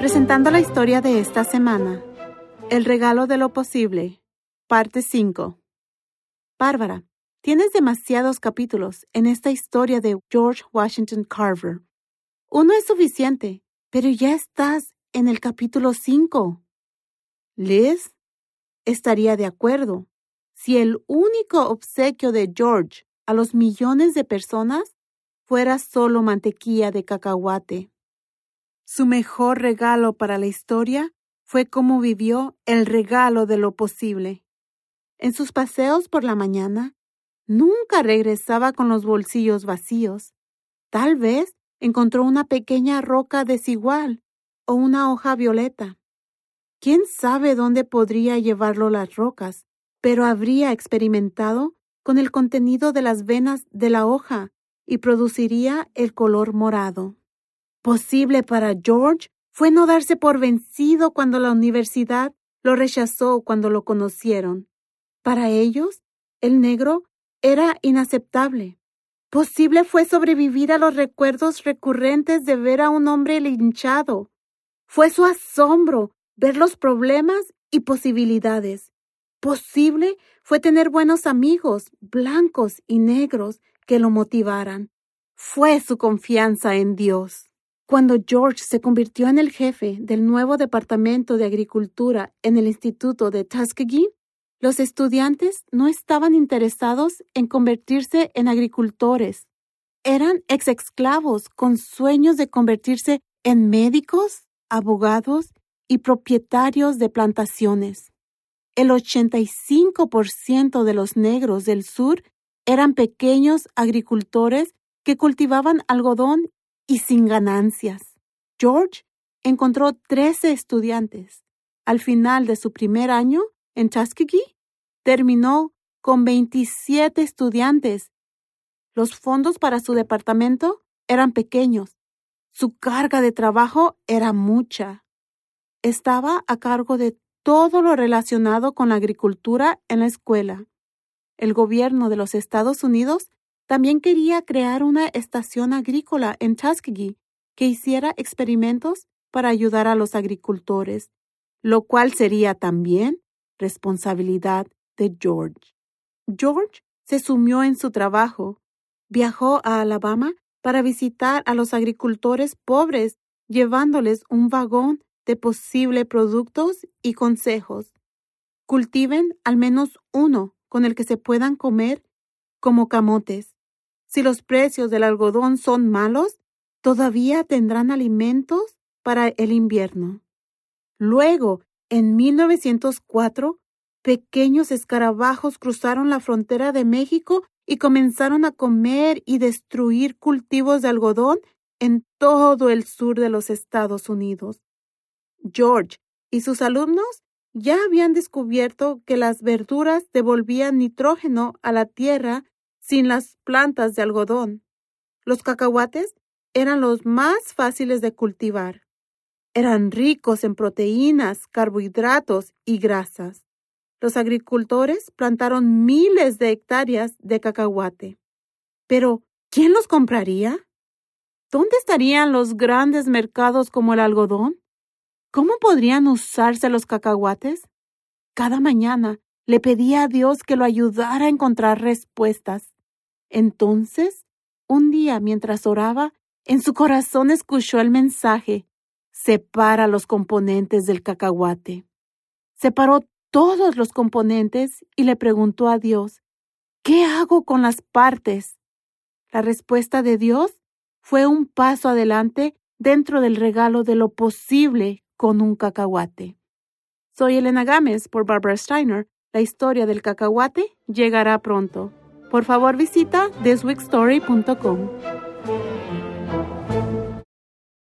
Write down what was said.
Presentando la historia de esta semana. El regalo de lo posible. Parte 5. Bárbara, tienes demasiados capítulos en esta historia de George Washington Carver. Uno es suficiente, pero ya estás en el capítulo 5. Liz estaría de acuerdo si el único obsequio de George a los millones de personas fuera solo mantequilla de cacahuate. Su mejor regalo para la historia fue cómo vivió el regalo de lo posible. En sus paseos por la mañana, nunca regresaba con los bolsillos vacíos. Tal vez encontró una pequeña roca desigual o una hoja violeta. ¿Quién sabe dónde podría llevarlo las rocas? Pero habría experimentado con el contenido de las venas de la hoja y produciría el color morado. Posible para George fue no darse por vencido cuando la universidad lo rechazó cuando lo conocieron. Para ellos, el negro era inaceptable. Posible fue sobrevivir a los recuerdos recurrentes de ver a un hombre linchado. Fue su asombro ver los problemas y posibilidades. Posible fue tener buenos amigos, blancos y negros, que lo motivaran. Fue su confianza en Dios. Cuando George se convirtió en el jefe del nuevo Departamento de Agricultura en el Instituto de Tuskegee, los estudiantes no estaban interesados en convertirse en agricultores. Eran ex-esclavos con sueños de convertirse en médicos, abogados y propietarios de plantaciones. El 85% de los negros del sur eran pequeños agricultores que cultivaban algodón y sin ganancias. George encontró 13 estudiantes. Al final de su primer año en Tuskegee, terminó con 27 estudiantes. Los fondos para su departamento eran pequeños. Su carga de trabajo era mucha. Estaba a cargo de todo lo relacionado con la agricultura en la escuela. El gobierno de los Estados Unidos también quería crear una estación agrícola en Tuskegee que hiciera experimentos para ayudar a los agricultores, lo cual sería también responsabilidad de George. George se sumió en su trabajo, viajó a Alabama para visitar a los agricultores pobres, llevándoles un vagón de posibles productos y consejos. Cultiven al menos uno con el que se puedan comer como camotes. Si los precios del algodón son malos, todavía tendrán alimentos para el invierno. Luego, en 1904, pequeños escarabajos cruzaron la frontera de México y comenzaron a comer y destruir cultivos de algodón en todo el sur de los Estados Unidos. George y sus alumnos ya habían descubierto que las verduras devolvían nitrógeno a la tierra sin las plantas de algodón. Los cacahuates eran los más fáciles de cultivar. Eran ricos en proteínas, carbohidratos y grasas. Los agricultores plantaron miles de hectáreas de cacahuate. Pero, ¿quién los compraría? ¿Dónde estarían los grandes mercados como el algodón? ¿Cómo podrían usarse los cacahuates? Cada mañana le pedía a Dios que lo ayudara a encontrar respuestas. Entonces, un día mientras oraba, en su corazón escuchó el mensaje, separa los componentes del cacahuate. Separó todos los componentes y le preguntó a Dios, ¿qué hago con las partes? La respuesta de Dios fue un paso adelante dentro del regalo de lo posible con un cacahuate. Soy Elena Gámez por Barbara Steiner. La historia del cacahuate llegará pronto. Por favor visita thisweekstory.com.